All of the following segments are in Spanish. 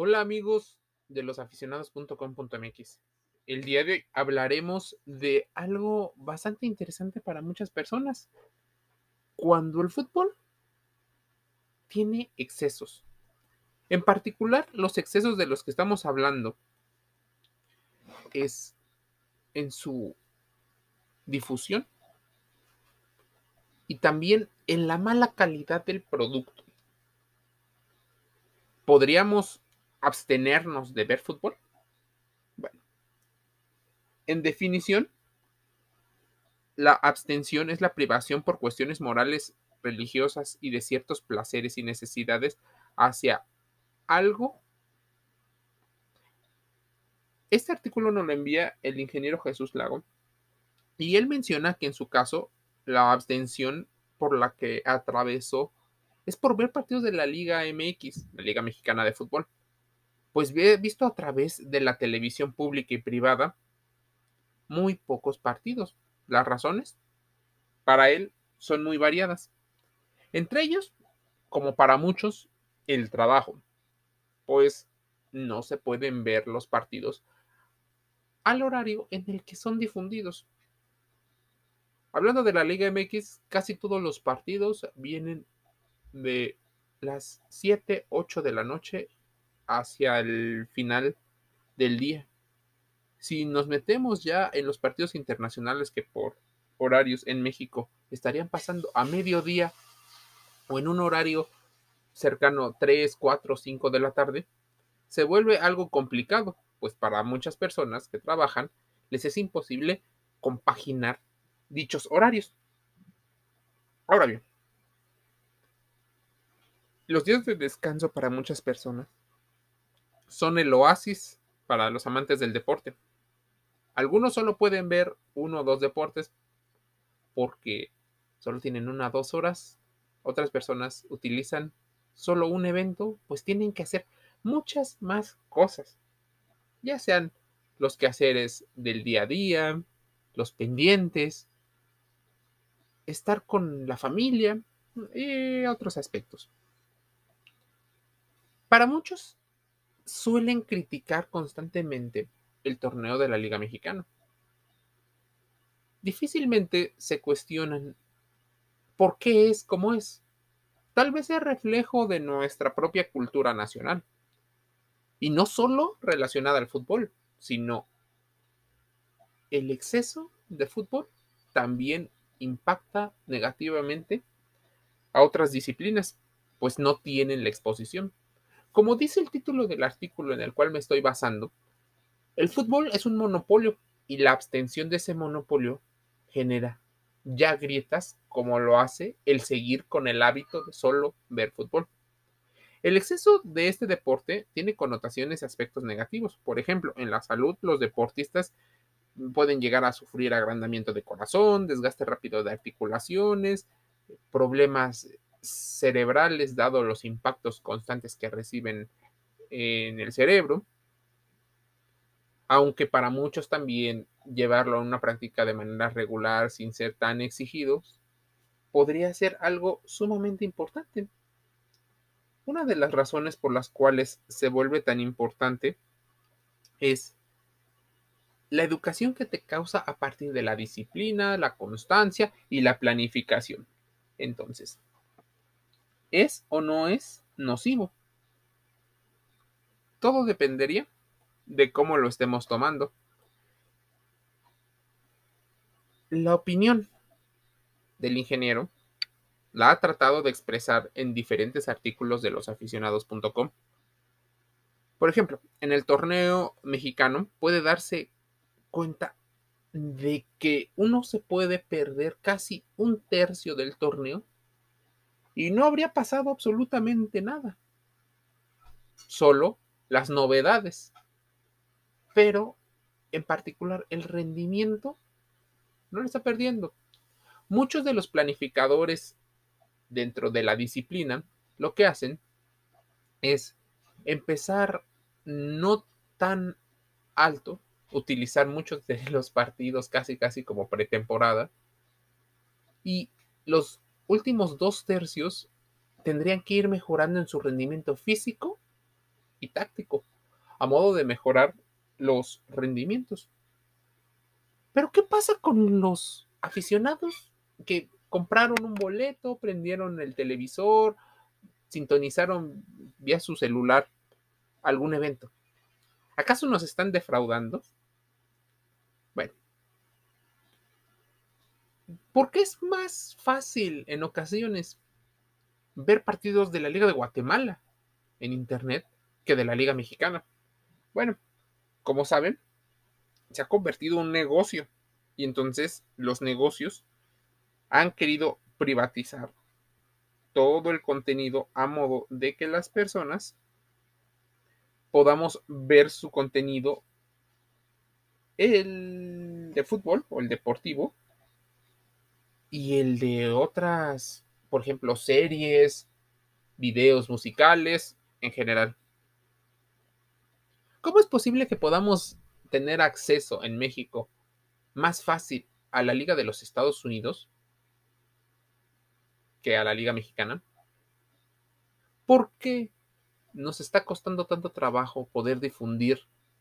Hola amigos de losaficionados.com.mx. El día de hoy hablaremos de algo bastante interesante para muchas personas. Cuando el fútbol tiene excesos. En particular, los excesos de los que estamos hablando es en su difusión y también en la mala calidad del producto. ¿Podríamos abstenernos de ver fútbol? Bueno, en definición, la abstención es la privación por cuestiones morales, religiosas y de ciertos placeres y necesidades hacia algo. Este artículo nos lo envía el ingeniero Jesús Lago y él menciona que en su caso la abstención por la que atravesó es por ver partidos de la Liga MX, la Liga Mexicana de Fútbol pues he visto a través de la televisión pública y privada muy pocos partidos. Las razones para él son muy variadas. Entre ellos, como para muchos, el trabajo, pues no se pueden ver los partidos al horario en el que son difundidos. Hablando de la Liga MX, casi todos los partidos vienen de las 7, 8 de la noche hacia el final del día. Si nos metemos ya en los partidos internacionales que por horarios en México estarían pasando a mediodía o en un horario cercano 3, 4, 5 de la tarde, se vuelve algo complicado, pues para muchas personas que trabajan les es imposible compaginar dichos horarios. Ahora bien, los días de descanso para muchas personas son el oasis para los amantes del deporte. Algunos solo pueden ver uno o dos deportes porque solo tienen una o dos horas. Otras personas utilizan solo un evento, pues tienen que hacer muchas más cosas. Ya sean los quehaceres del día a día, los pendientes, estar con la familia y otros aspectos. Para muchos, suelen criticar constantemente el torneo de la Liga Mexicana. Difícilmente se cuestionan por qué es como es. Tal vez es reflejo de nuestra propia cultura nacional. Y no solo relacionada al fútbol, sino el exceso de fútbol también impacta negativamente a otras disciplinas, pues no tienen la exposición. Como dice el título del artículo en el cual me estoy basando, el fútbol es un monopolio y la abstención de ese monopolio genera ya grietas como lo hace el seguir con el hábito de solo ver fútbol. El exceso de este deporte tiene connotaciones y aspectos negativos. Por ejemplo, en la salud los deportistas pueden llegar a sufrir agrandamiento de corazón, desgaste rápido de articulaciones, problemas cerebrales, dado los impactos constantes que reciben en el cerebro, aunque para muchos también llevarlo a una práctica de manera regular sin ser tan exigidos, podría ser algo sumamente importante. Una de las razones por las cuales se vuelve tan importante es la educación que te causa a partir de la disciplina, la constancia y la planificación. Entonces, ¿Es o no es nocivo? Todo dependería de cómo lo estemos tomando. La opinión del ingeniero la ha tratado de expresar en diferentes artículos de losaficionados.com. Por ejemplo, en el torneo mexicano puede darse cuenta de que uno se puede perder casi un tercio del torneo y no habría pasado absolutamente nada. Solo las novedades. Pero, en particular, el rendimiento no lo está perdiendo. Muchos de los planificadores dentro de la disciplina lo que hacen es empezar no tan alto, utilizar muchos de los partidos casi casi como pretemporada y los últimos dos tercios tendrían que ir mejorando en su rendimiento físico y táctico. a modo de mejorar los rendimientos. Pero ¿qué pasa con los aficionados que compraron un boleto, prendieron el televisor, sintonizaron vía su celular algún evento? ¿Acaso nos están defraudando? Porque es más fácil en ocasiones ver partidos de la Liga de Guatemala en Internet que de la Liga Mexicana. Bueno, como saben, se ha convertido en un negocio y entonces los negocios han querido privatizar todo el contenido a modo de que las personas podamos ver su contenido el de fútbol o el deportivo y el de otras, por ejemplo, series, videos musicales en general. ¿Cómo es posible que podamos tener acceso en México más fácil a la Liga de los Estados Unidos que a la Liga Mexicana? ¿Por qué nos está costando tanto trabajo poder difundir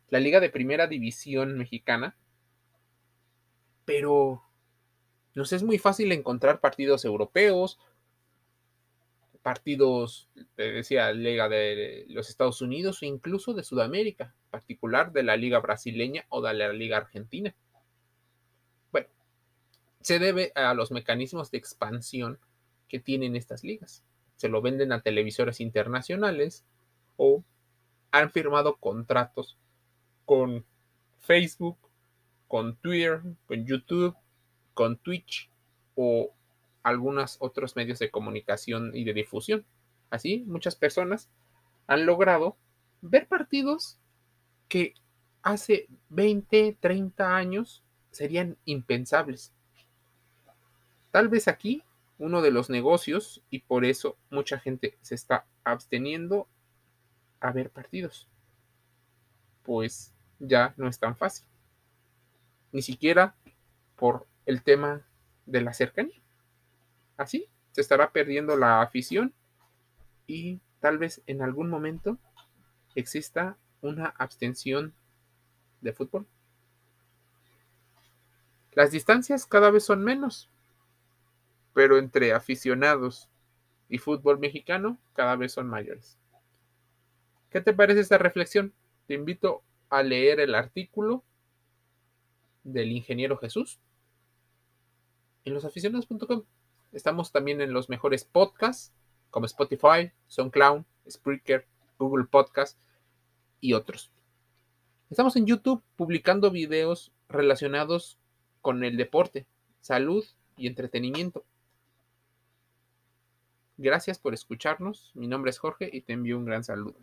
la Liga de Primera División Mexicana? Pero nos es muy fácil encontrar partidos europeos, partidos, te decía, Liga de los Estados Unidos o incluso de Sudamérica, particular de la Liga Brasileña o de la Liga Argentina. Bueno, se debe a los mecanismos de expansión que tienen estas ligas. Se lo venden a televisores internacionales o han firmado contratos con Facebook, con Twitter, con YouTube, con Twitch o algunos otros medios de comunicación y de difusión. Así, muchas personas han logrado ver partidos que hace 20, 30 años serían impensables. Tal vez aquí uno de los negocios y por eso mucha gente se está absteniendo a ver partidos. Pues ya no es tan fácil. Ni siquiera por el tema de la cercanía. Así se estará perdiendo la afición y tal vez en algún momento exista una abstención de fútbol. Las distancias cada vez son menos, pero entre aficionados y fútbol mexicano cada vez son mayores. ¿Qué te parece esta reflexión? Te invito a leer el artículo del ingeniero Jesús en losaficionados.com. Estamos también en los mejores podcasts como Spotify, SoundCloud, Spreaker, Google Podcast y otros. Estamos en YouTube publicando videos relacionados con el deporte, salud y entretenimiento. Gracias por escucharnos. Mi nombre es Jorge y te envío un gran saludo.